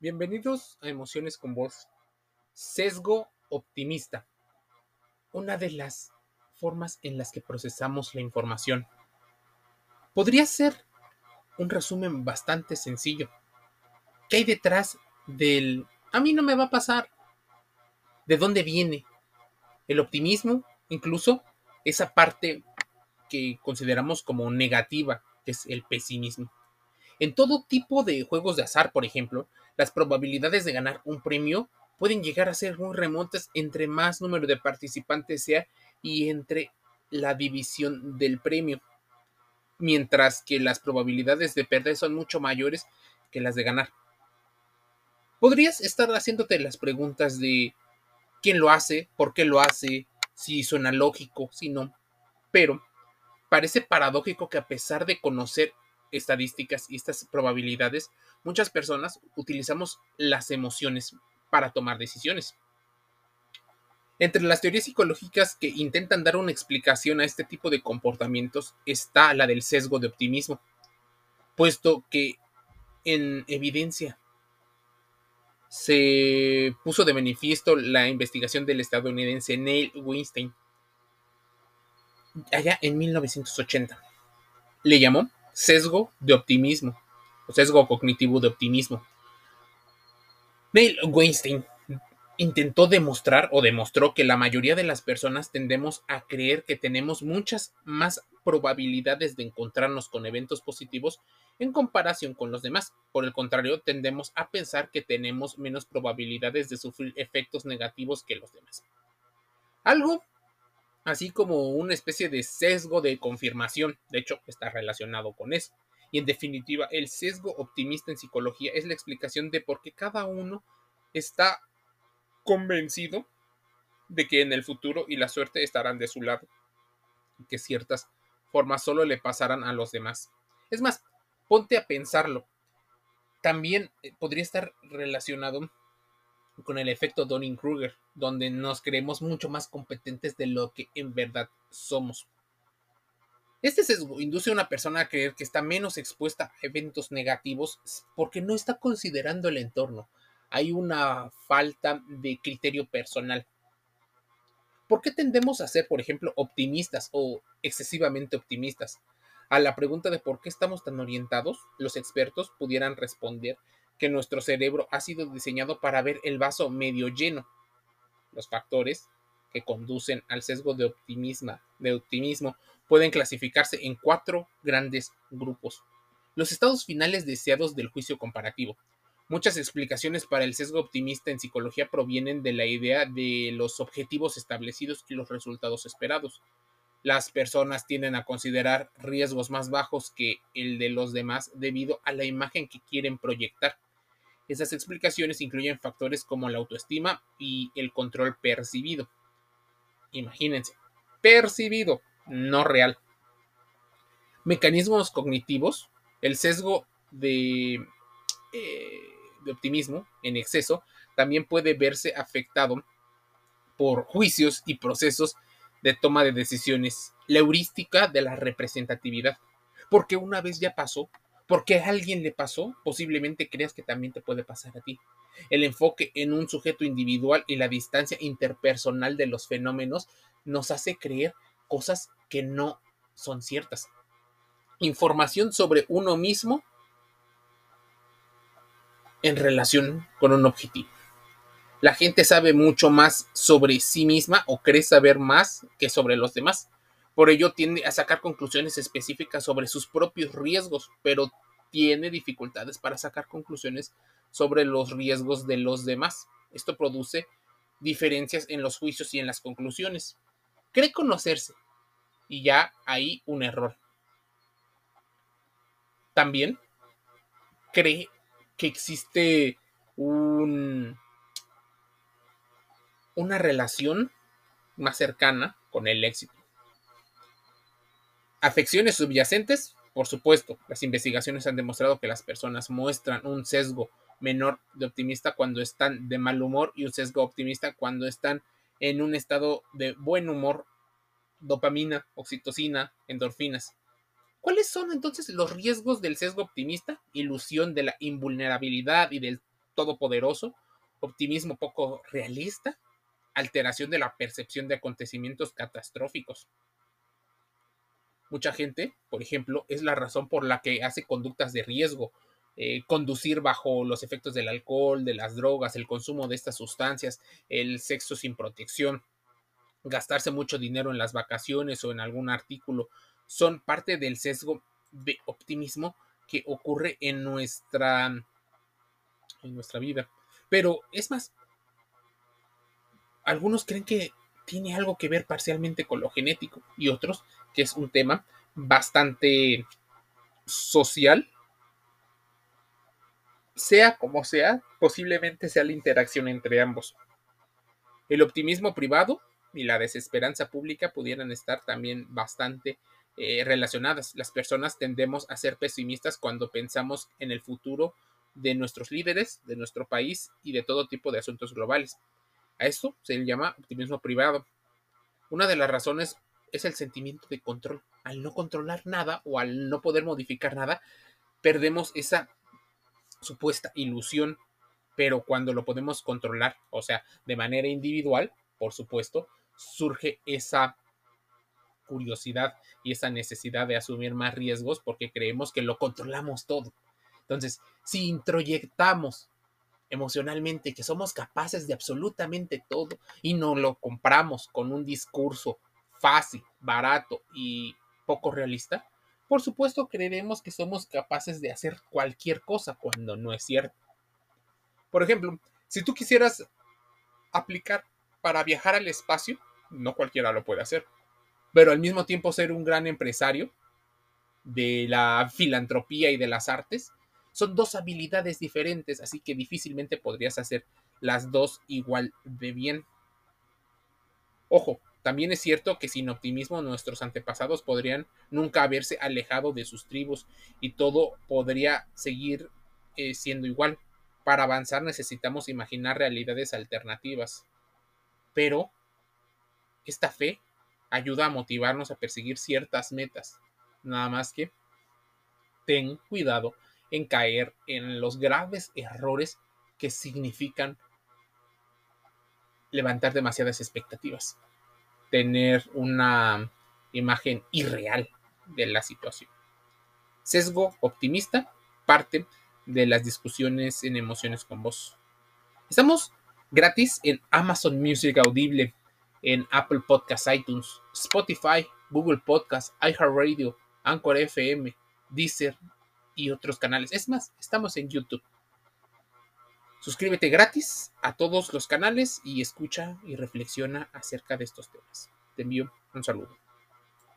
Bienvenidos a Emociones con Voz. Sesgo optimista. Una de las formas en las que procesamos la información. Podría ser un resumen bastante sencillo. ¿Qué hay detrás del a mí no me va a pasar? ¿De dónde viene? El optimismo, incluso esa parte que consideramos como negativa, que es el pesimismo. En todo tipo de juegos de azar, por ejemplo, las probabilidades de ganar un premio pueden llegar a ser muy remontas entre más número de participantes sea y entre la división del premio, mientras que las probabilidades de perder son mucho mayores que las de ganar. Podrías estar haciéndote las preguntas de quién lo hace, por qué lo hace, si suena lógico, si no, pero parece paradójico que a pesar de conocer estadísticas y estas probabilidades, muchas personas utilizamos las emociones para tomar decisiones. Entre las teorías psicológicas que intentan dar una explicación a este tipo de comportamientos está la del sesgo de optimismo, puesto que en evidencia se puso de manifiesto la investigación del estadounidense Neil Weinstein allá en 1980. Le llamó sesgo de optimismo, o sesgo cognitivo de optimismo. Neil Weinstein intentó demostrar o demostró que la mayoría de las personas tendemos a creer que tenemos muchas más probabilidades de encontrarnos con eventos positivos en comparación con los demás. Por el contrario, tendemos a pensar que tenemos menos probabilidades de sufrir efectos negativos que los demás. Algo así como una especie de sesgo de confirmación. De hecho, está relacionado con eso. Y en definitiva, el sesgo optimista en psicología es la explicación de por qué cada uno está convencido de que en el futuro y la suerte estarán de su lado y que ciertas formas solo le pasarán a los demás. Es más, ponte a pensarlo. También eh, podría estar relacionado con el efecto Donning-Kruger, donde nos creemos mucho más competentes de lo que en verdad somos. Este sesgo induce a una persona a creer que está menos expuesta a eventos negativos porque no está considerando el entorno. Hay una falta de criterio personal. ¿Por qué tendemos a ser, por ejemplo, optimistas o excesivamente optimistas? A la pregunta de por qué estamos tan orientados, los expertos pudieran responder que nuestro cerebro ha sido diseñado para ver el vaso medio lleno. Los factores que conducen al sesgo de optimismo, de optimismo pueden clasificarse en cuatro grandes grupos. Los estados finales deseados del juicio comparativo. Muchas explicaciones para el sesgo optimista en psicología provienen de la idea de los objetivos establecidos y los resultados esperados. Las personas tienden a considerar riesgos más bajos que el de los demás debido a la imagen que quieren proyectar. Esas explicaciones incluyen factores como la autoestima y el control percibido. Imagínense, percibido, no real. Mecanismos cognitivos, el sesgo de, eh, de optimismo en exceso también puede verse afectado por juicios y procesos de toma de decisiones, la heurística de la representatividad, porque una vez ya pasó, porque a alguien le pasó, posiblemente creas que también te puede pasar a ti. El enfoque en un sujeto individual y la distancia interpersonal de los fenómenos nos hace creer cosas que no son ciertas. Información sobre uno mismo en relación con un objetivo. La gente sabe mucho más sobre sí misma o cree saber más que sobre los demás. Por ello tiende a sacar conclusiones específicas sobre sus propios riesgos, pero tiene dificultades para sacar conclusiones sobre los riesgos de los demás. Esto produce diferencias en los juicios y en las conclusiones. Cree conocerse y ya hay un error. También cree que existe un, una relación más cercana con el éxito. Afecciones subyacentes, por supuesto, las investigaciones han demostrado que las personas muestran un sesgo menor de optimista cuando están de mal humor y un sesgo optimista cuando están en un estado de buen humor, dopamina, oxitocina, endorfinas. ¿Cuáles son entonces los riesgos del sesgo optimista? Ilusión de la invulnerabilidad y del todopoderoso, optimismo poco realista, alteración de la percepción de acontecimientos catastróficos. Mucha gente, por ejemplo, es la razón por la que hace conductas de riesgo, eh, conducir bajo los efectos del alcohol, de las drogas, el consumo de estas sustancias, el sexo sin protección, gastarse mucho dinero en las vacaciones o en algún artículo, son parte del sesgo de optimismo que ocurre en nuestra, en nuestra vida. Pero es más, algunos creen que tiene algo que ver parcialmente con lo genético y otros que es un tema bastante social. Sea como sea, posiblemente sea la interacción entre ambos. El optimismo privado y la desesperanza pública pudieran estar también bastante eh, relacionadas. Las personas tendemos a ser pesimistas cuando pensamos en el futuro de nuestros líderes, de nuestro país y de todo tipo de asuntos globales. A esto se le llama optimismo privado. Una de las razones es el sentimiento de control. Al no controlar nada o al no poder modificar nada, perdemos esa supuesta ilusión, pero cuando lo podemos controlar, o sea, de manera individual, por supuesto, surge esa curiosidad y esa necesidad de asumir más riesgos porque creemos que lo controlamos todo. Entonces, si introyectamos emocionalmente que somos capaces de absolutamente todo y no lo compramos con un discurso fácil, barato y poco realista, por supuesto creeremos que somos capaces de hacer cualquier cosa cuando no es cierto. Por ejemplo, si tú quisieras aplicar para viajar al espacio, no cualquiera lo puede hacer, pero al mismo tiempo ser un gran empresario de la filantropía y de las artes, son dos habilidades diferentes, así que difícilmente podrías hacer las dos igual de bien. Ojo, también es cierto que sin optimismo nuestros antepasados podrían nunca haberse alejado de sus tribus y todo podría seguir eh, siendo igual. Para avanzar necesitamos imaginar realidades alternativas. Pero esta fe ayuda a motivarnos a perseguir ciertas metas. Nada más que ten cuidado en caer en los graves errores que significan levantar demasiadas expectativas, tener una imagen irreal de la situación. Sesgo optimista, parte de las discusiones en emociones con vos. Estamos gratis en Amazon Music Audible, en Apple Podcasts, iTunes, Spotify, Google Podcasts, iHeartRadio, Anchor FM, Deezer, y otros canales. Es más, estamos en YouTube. Suscríbete gratis a todos los canales y escucha y reflexiona acerca de estos temas. Te envío un saludo.